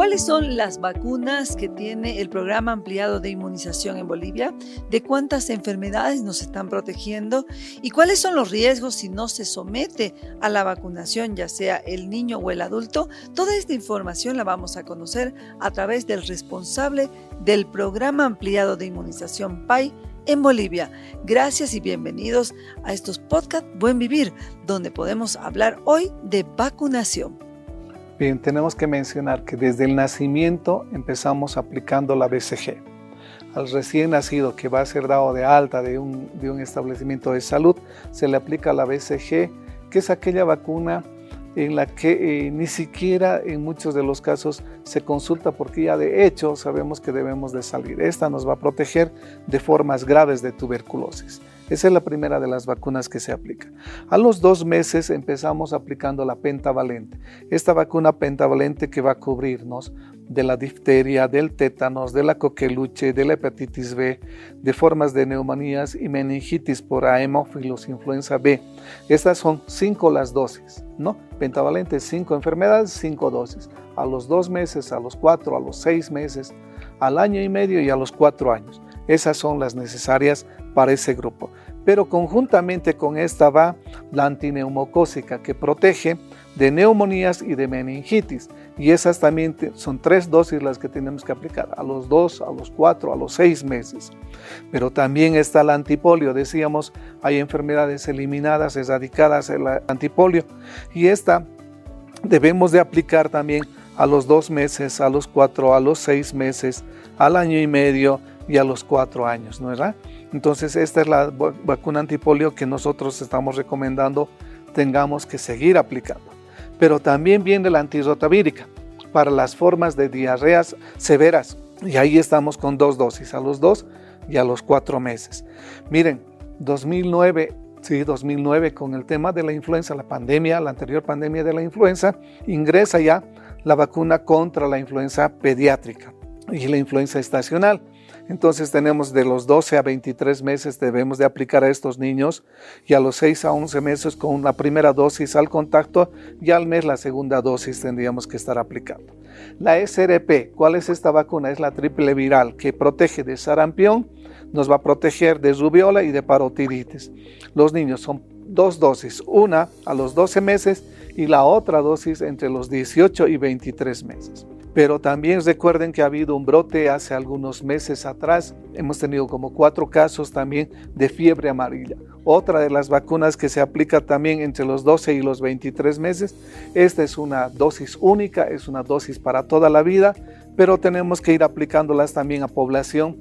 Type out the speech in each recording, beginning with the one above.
¿Cuáles son las vacunas que tiene el programa ampliado de inmunización en Bolivia? ¿De cuántas enfermedades nos están protegiendo? ¿Y cuáles son los riesgos si no se somete a la vacunación, ya sea el niño o el adulto? Toda esta información la vamos a conocer a través del responsable del programa ampliado de inmunización PAI en Bolivia. Gracias y bienvenidos a estos podcasts Buen Vivir, donde podemos hablar hoy de vacunación. Bien, tenemos que mencionar que desde el nacimiento empezamos aplicando la BCG. Al recién nacido que va a ser dado de alta de un, de un establecimiento de salud, se le aplica la BCG, que es aquella vacuna en la que eh, ni siquiera en muchos de los casos se consulta porque ya de hecho sabemos que debemos de salir. Esta nos va a proteger de formas graves de tuberculosis. Esa es la primera de las vacunas que se aplica. A los dos meses empezamos aplicando la pentavalente. Esta vacuna pentavalente que va a cubrirnos de la difteria, del tétanos, de la coqueluche, de la hepatitis B, de formas de neumonías y meningitis por hemófilos, influenza B. Estas son cinco las dosis, ¿no? Pentavalente, cinco enfermedades, cinco dosis. A los dos meses, a los cuatro, a los seis meses, al año y medio y a los cuatro años. Esas son las necesarias para ese grupo. Pero conjuntamente con esta va la antineumocósica que protege de neumonías y de meningitis. Y esas también son tres dosis las que tenemos que aplicar, a los dos, a los cuatro, a los seis meses. Pero también está la antipolio. Decíamos, hay enfermedades eliminadas, erradicadas el antipolio. Y esta debemos de aplicar también a los dos meses, a los cuatro, a los seis meses, al año y medio y a los cuatro años, ¿no verdad? Entonces esta es la vacuna antipolio que nosotros estamos recomendando tengamos que seguir aplicando. Pero también viene la antirrotavírica para las formas de diarreas severas y ahí estamos con dos dosis, a los dos y a los cuatro meses. Miren, 2009 Sí, 2009 con el tema de la influenza, la pandemia, la anterior pandemia de la influenza, ingresa ya la vacuna contra la influenza pediátrica y la influenza estacional. Entonces tenemos de los 12 a 23 meses debemos de aplicar a estos niños y a los 6 a 11 meses con la primera dosis al contacto y al mes la segunda dosis tendríamos que estar aplicando. La SRP, ¿cuál es esta vacuna? Es la triple viral que protege de sarampión, nos va a proteger de rubiola y de parotiditis. Los niños son dos dosis, una a los 12 meses y la otra dosis entre los 18 y 23 meses. Pero también recuerden que ha habido un brote hace algunos meses atrás. Hemos tenido como cuatro casos también de fiebre amarilla. Otra de las vacunas que se aplica también entre los 12 y los 23 meses. Esta es una dosis única, es una dosis para toda la vida, pero tenemos que ir aplicándolas también a población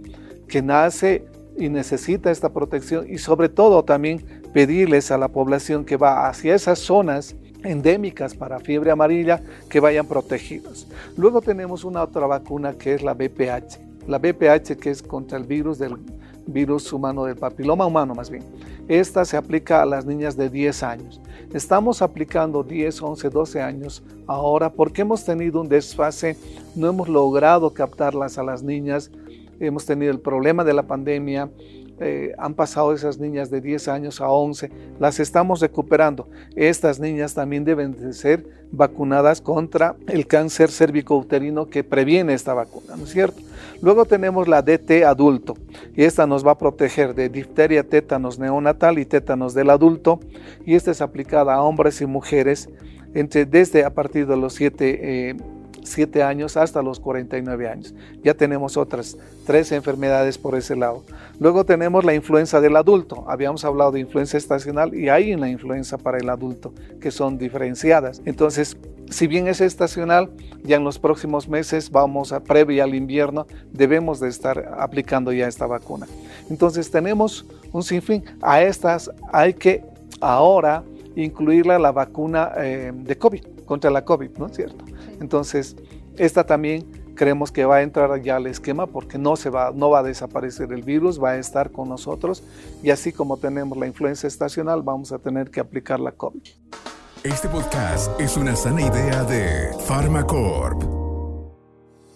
que nace y necesita esta protección y sobre todo también pedirles a la población que va hacia esas zonas endémicas para fiebre amarilla que vayan protegidos. Luego tenemos una otra vacuna que es la BPH. La BPH que es contra el virus del virus humano del papiloma humano más bien. Esta se aplica a las niñas de 10 años. Estamos aplicando 10, 11, 12 años ahora porque hemos tenido un desfase, no hemos logrado captarlas a las niñas, hemos tenido el problema de la pandemia, eh, han pasado esas niñas de 10 años a 11, las estamos recuperando. Estas niñas también deben de ser vacunadas contra el cáncer cervicouterino que previene esta vacuna, ¿no es cierto? Luego tenemos la DT adulto y esta nos va a proteger de difteria, tétanos neonatal y tétanos del adulto y esta es aplicada a hombres y mujeres entre, desde a partir de los 7 7 años hasta los 49 años. Ya tenemos otras tres enfermedades por ese lado. Luego tenemos la influenza del adulto. Habíamos hablado de influenza estacional y hay una influenza para el adulto que son diferenciadas. Entonces, si bien es estacional, ya en los próximos meses vamos a previa al invierno, debemos de estar aplicando ya esta vacuna. Entonces tenemos un sinfín. A estas hay que ahora incluirla la vacuna eh, de COVID, contra la COVID, ¿no es cierto? Entonces, esta también creemos que va a entrar ya al esquema porque no, se va, no va a desaparecer el virus, va a estar con nosotros y así como tenemos la influenza estacional, vamos a tener que aplicar la COVID. Este podcast es una sana idea de Pharmacorp.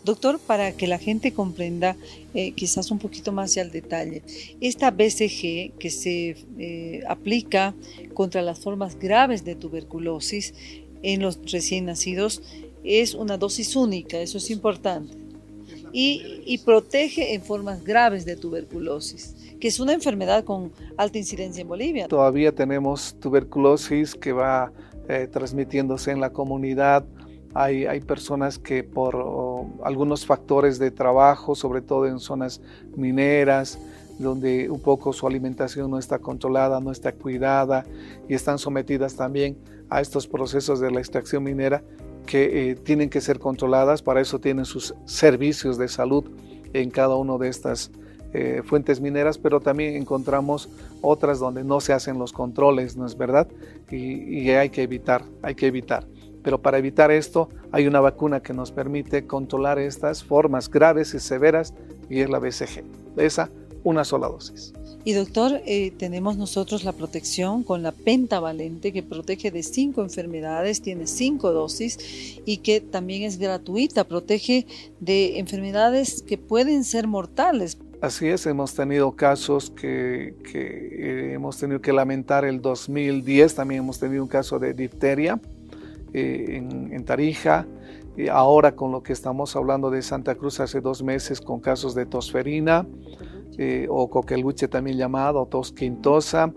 Doctor, para que la gente comprenda eh, quizás un poquito más al detalle, esta BCG que se eh, aplica contra las formas graves de tuberculosis en los recién nacidos es una dosis única, eso es importante, y, y protege en formas graves de tuberculosis que es una enfermedad con alta incidencia en Bolivia. Todavía tenemos tuberculosis que va eh, transmitiéndose en la comunidad. Hay, hay personas que por algunos factores de trabajo, sobre todo en zonas mineras, donde un poco su alimentación no está controlada, no está cuidada y están sometidas también a estos procesos de la extracción minera que eh, tienen que ser controladas. Para eso tienen sus servicios de salud en cada una de estas eh, fuentes mineras, pero también encontramos otras donde no se hacen los controles, ¿no es verdad? Y, hay que evitar, hay que evitar. Pero para evitar esto hay una vacuna que nos permite controlar estas formas graves y severas y es la BCG. Esa, una sola dosis. Y doctor, eh, tenemos nosotros la protección con la pentavalente que protege de cinco enfermedades, tiene cinco dosis y que también es gratuita, protege de enfermedades que pueden ser mortales. Así es, hemos tenido casos que, eh, hemos tenido que lamentar el 2010, también hemos tenido un caso de difteria eh, en, Tarija, y ahora con lo que estamos hablando de Santa Cruz hace dos meses con casos de tosferina eh, o coqueluche también llamado, tos quintosa,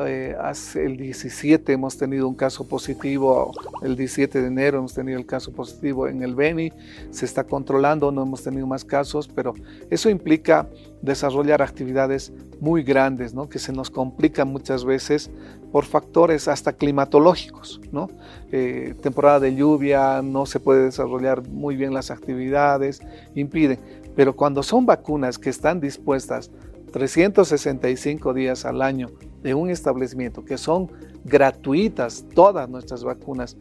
eh, hace el 17 hemos tenido un caso positivo, el 17 de enero hemos tenido el caso positivo en el Beni, se está controlando, no hemos tenido más casos, pero eso implica desarrollar actividades muy grandes, ¿no? que se nos complican muchas veces por factores hasta climatológicos. ¿no? Eh, temporada de lluvia, no se puede desarrollar muy bien las actividades, impiden. Pero cuando son vacunas que están dispuestas 365 días al año de un establecimiento, que son gratuitas todas nuestras vacunas,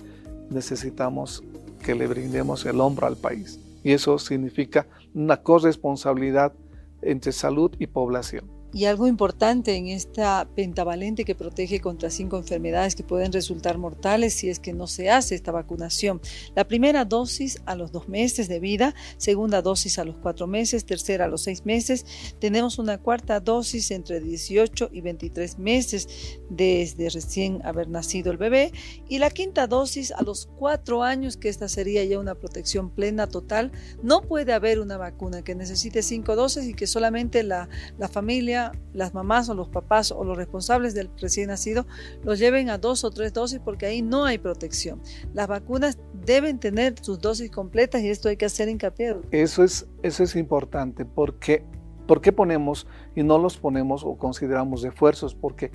necesitamos que le brindemos el hombro al país. Y eso significa una corresponsabilidad entre salud y población. Y algo importante en esta pentavalente que protege contra cinco enfermedades que pueden resultar mortales si es que no se hace esta vacunación. La primera dosis a los dos meses de vida, segunda dosis a los cuatro meses, tercera a los seis meses. Tenemos una cuarta dosis entre 18 y 23 meses desde recién haber nacido el bebé. Y la quinta dosis a los cuatro años, que esta sería ya una protección plena total. No puede haber una vacuna que necesite cinco dosis y que solamente la, la familia las mamás o los papás o los responsables del recién nacido los lleven a dos o tres dosis porque ahí no hay protección. Las vacunas deben tener sus dosis completas y esto hay que hacer hincapié. Eso es, eso es importante porque ¿por qué ponemos y no los ponemos o consideramos esfuerzos? Porque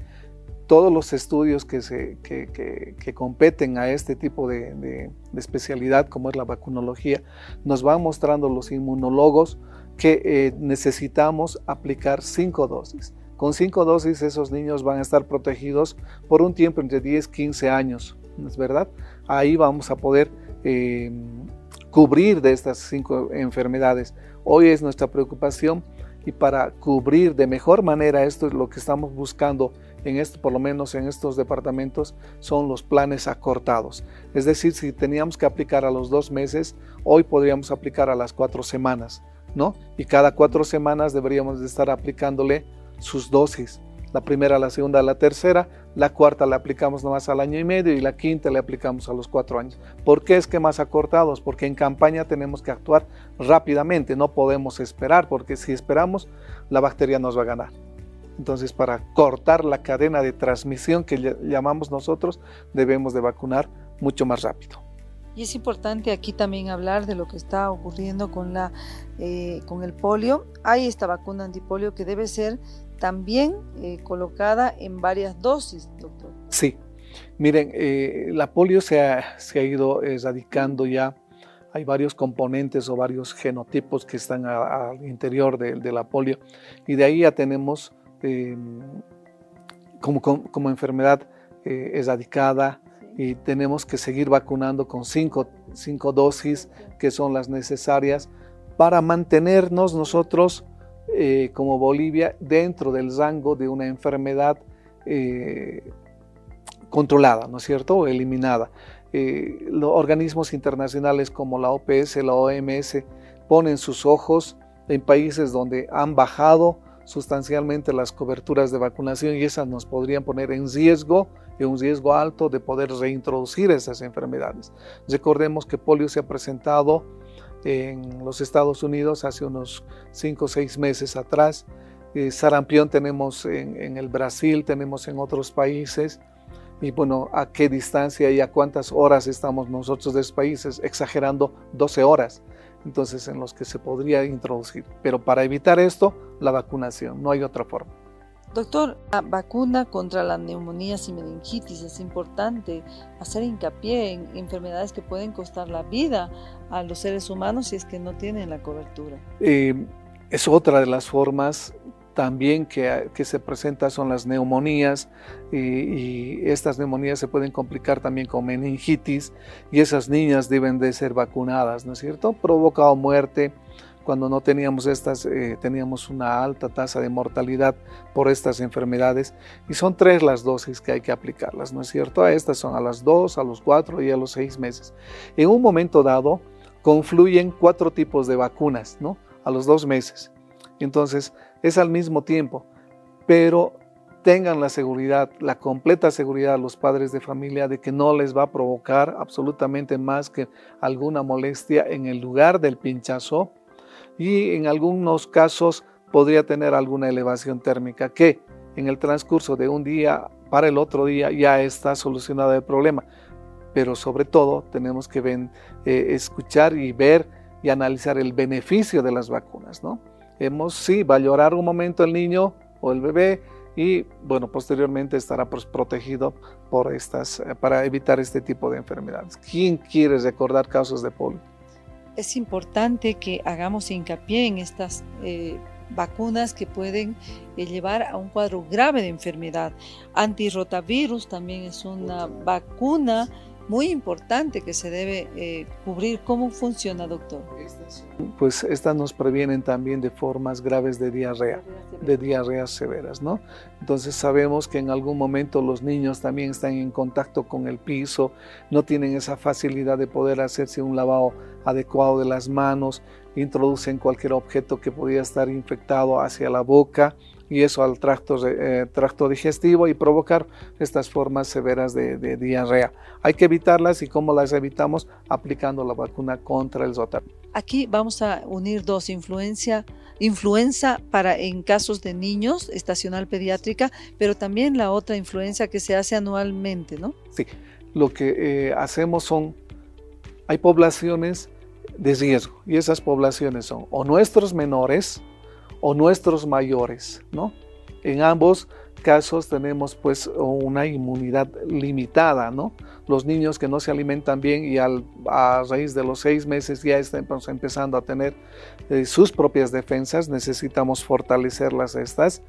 todos los estudios que, se, que, competen a este tipo de, de, especialidad, como es la vacunología, nos van mostrando los inmunólogos que eh, necesitamos aplicar cinco dosis. Con cinco dosis esos niños van a estar protegidos por un tiempo entre 10 y 15 años, ¿no es verdad? Ahí vamos a poder eh, cubrir de estas cinco enfermedades. Hoy es nuestra preocupación y para cubrir de mejor manera esto es lo que estamos buscando en esto, por lo menos en estos departamentos, son los planes acortados. Es decir, si teníamos que aplicar a los dos meses, hoy podríamos aplicar a las cuatro semanas. Y cada cuatro semanas deberíamos de estar aplicándole sus dosis. La primera, la segunda, la tercera, la cuarta la aplicamos nomás al año y medio y la quinta le aplicamos a los cuatro años. ¿Por qué esquemas acortados? Porque en campaña tenemos que actuar rápidamente, no podemos esperar, porque si esperamos, la bacteria nos va a ganar. Entonces, para cortar la cadena de transmisión que llamamos nosotros, debemos de vacunar mucho más rápido. Y es importante aquí también hablar de lo que está ocurriendo con, la, eh, con el polio. Hay esta vacuna antipolio que debe ser también eh, colocada en varias dosis, doctor. Sí, miren, eh, la polio se ha, se ha, ido erradicando ya. Hay varios componentes o varios genotipos que están al interior de, la polio y de ahí ya tenemos em, como, como, enfermedad erradicada, y tenemos que seguir vacunando con cinco, dosis que son las necesarias para mantenernos nosotros eh, como Bolivia dentro del rango de una enfermedad eh, controlada, ¿no es cierto?, o eliminada. Eh, los organismos internacionales como la OPS, la OMS, ponen sus ojos en países donde han bajado sustancialmente las coberturas de vacunación y esas nos podrían poner en riesgo, en un riesgo alto de poder reintroducir esas enfermedades. Recordemos que polio se ha presentado en los Estados Unidos hace unos 5 o 6 meses atrás. Eh, sarampión tenemos en, en el Brasil, tenemos en otros países y bueno, a qué distancia y a cuántas horas estamos nosotros de esos países, exagerando 12 horas, entonces en los que se podría introducir. Pero para evitar esto, la vacunación, no hay otra forma. Doctor, la vacuna contra las neumonías y meningitis es importante hacer hincapié en enfermedades que pueden costar la vida a los seres humanos si es que no tienen la cobertura. Eh, es otra de las formas también que, se presenta son las neumonías y, estas neumonías se pueden complicar también con meningitis y esas niñas deben de ser vacunadas, ¿no es cierto? Provocado muerte. Cuando no teníamos estas, eh, teníamos una alta tasa de mortalidad por estas enfermedades y son tres las dosis que hay que aplicarlas, ¿no es cierto? A estas son a las dos, a los cuatro y a los seis meses. En un momento dado confluyen cuatro tipos de vacunas, ¿no? A los dos meses. Entonces, es al mismo tiempo, pero tengan la seguridad, la completa seguridad los padres de familia de que no les va a provocar absolutamente más que alguna molestia en el lugar del pinchazo y en algunos casos podría tener alguna elevación térmica que en el transcurso de un día para el otro día ya está solucionado el problema. Pero sobre todo tenemos que eh, escuchar y ver y analizar el beneficio de las vacunas, ¿no? hemos, sí, va a llorar un momento el niño o el bebé y bueno, posteriormente estará pues, protegido por estas, eh, para evitar este tipo de enfermedades. ¿Quién quiere recordar casos de polio? Es importante que hagamos hincapié en estas eh, vacunas que pueden eh, llevar a un cuadro grave de enfermedad. Antirrotavirus también es una vacuna muy importante que se debe eh, cubrir. ¿Cómo funciona, doctor? Pues estas nos previenen también de formas graves de diarrea, de diarreas severas, ¿no? Entonces sabemos que en algún momento los niños también están en contacto con el piso, no tienen esa facilidad de poder hacerse un lavado adecuado de las manos, introducen cualquier objeto que podía estar infectado hacia la boca y eso al tracto, eh, tracto digestivo y provocar estas formas severas de, diarrea. Hay que evitarlas y cómo las evitamos aplicando la vacuna contra el rotavirus. Aquí vamos a unir dos, influencia, influenza para en casos de niños, estacional pediátrica, pero también la otra influencia que se hace anualmente, ¿no? Sí, lo que eh, hacemos son, hay poblaciones de riesgo y esas poblaciones son o nuestros menores, o nuestros mayores, ¿no? En ambos casos tenemos pues una inmunidad limitada, ¿no? Los niños que no se alimentan bien y a raíz de los seis meses ya están pues, empezando a tener eh, sus propias defensas, necesitamos fortalecerlas estas.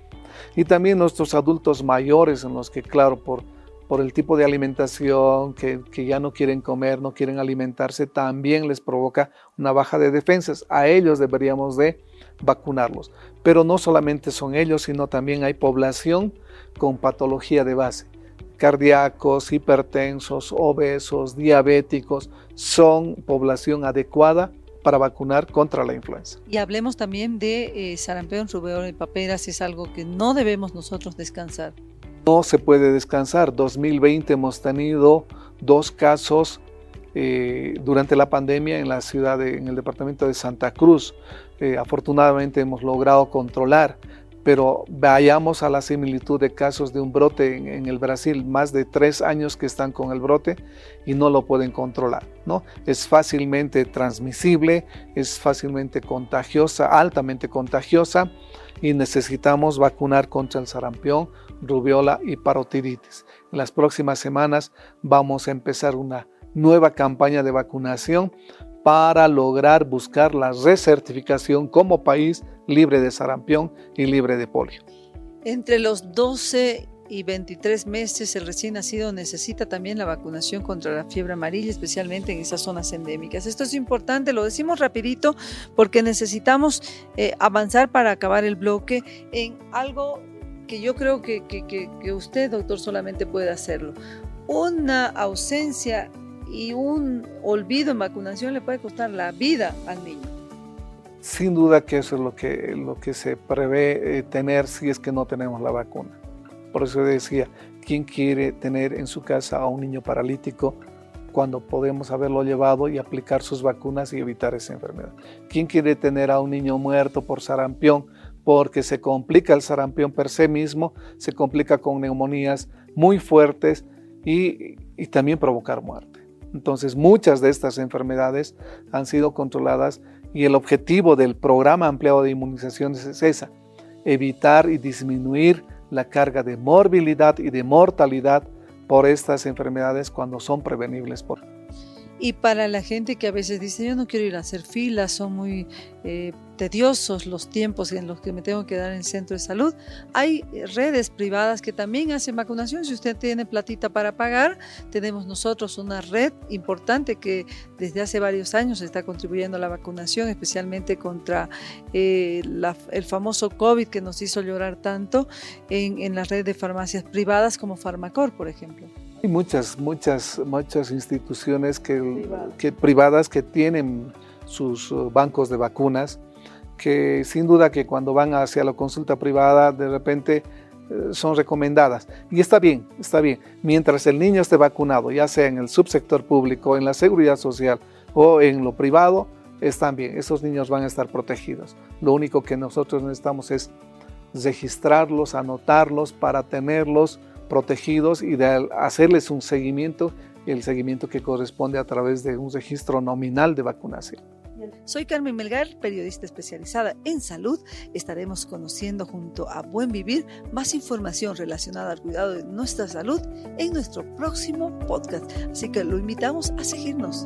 Y también nuestros adultos mayores en los que, claro, por, por el tipo de alimentación, que, ya no quieren comer, no quieren alimentarse, también les provoca una baja de defensas. A ellos deberíamos de vacunarlos. Pero no solamente son ellos, sino también hay población con patología de base. Cardíacos, hipertensos, obesos, diabéticos, son población adecuada para vacunar contra la influenza. Y hablemos también de eh, sarampión, rubéola y paperas, es algo que no debemos nosotros descansar. No se puede descansar. 2020 hemos tenido dos casos eh, durante la pandemia en la ciudad, en el departamento de Santa Cruz. Eh, afortunadamente hemos logrado controlar, pero vayamos a la similitud de casos de un brote en, el Brasil, más de tres años que están con el brote y no lo pueden controlar. ¿no? Es fácilmente transmisible, es fácilmente contagiosa, altamente contagiosa y necesitamos vacunar contra el sarampión, rubiola y parotiditis. En las próximas semanas vamos a empezar una nueva campaña de vacunación para lograr buscar la recertificación como país libre de sarampión y libre de polio. Entre los 12 y 23 meses el recién nacido necesita también la vacunación contra la fiebre amarilla, especialmente en esas zonas endémicas. Esto es importante, lo decimos rapidito porque necesitamos eh, avanzar para acabar el bloque en algo que yo creo que, que, usted, doctor, solamente puede hacerlo una ausencia y un olvido en vacunación le puede costar la vida al niño. Sin duda que eso es lo que, lo que se prevé eh, tener si es que no tenemos la vacuna. Por eso decía, ¿quién quiere tener en su casa a un niño paralítico cuando podemos haberlo llevado y aplicar sus vacunas y evitar esa enfermedad? ¿Quién quiere tener a un niño muerto por sarampión? Porque se complica el sarampión per se mismo, se complica con neumonías muy fuertes y, y también provocar muerte. Entonces muchas de estas enfermedades han sido controladas y el objetivo del programa ampliado de inmunizaciones es esa, evitar y disminuir la carga de morbilidad y de mortalidad por estas enfermedades cuando son prevenibles por y para la gente que a veces dice, yo no quiero ir a hacer filas, son muy eh, tediosos los tiempos en los que me tengo que dar en el centro de salud, hay redes privadas que también hacen vacunación. Si usted tiene platita para pagar, tenemos nosotros una red importante que desde hace varios años está contribuyendo a la vacunación, especialmente contra eh, el famoso COVID que nos hizo llorar tanto en, en la red de farmacias privadas como Farmacor, por ejemplo. Hay muchas, muchas, muchas instituciones que, que, privadas que tienen sus uh, bancos de vacunas, que sin duda que cuando van hacia la consulta privada de repente eh, son recomendadas. Y está bien, está bien. Mientras el niño esté vacunado, ya sea en el subsector público, en la seguridad social o en lo privado, están bien. Esos niños van a estar protegidos. Lo único que nosotros necesitamos es registrarlos, anotarlos para tenerlos protegidos y de hacerles un seguimiento, el seguimiento que corresponde a través de un registro nominal de vacunación. Soy Carmen Melgar, periodista especializada en salud. Estaremos conociendo junto a Buen Vivir más información relacionada al cuidado de nuestra salud en nuestro próximo podcast. Así que lo invitamos a seguirnos.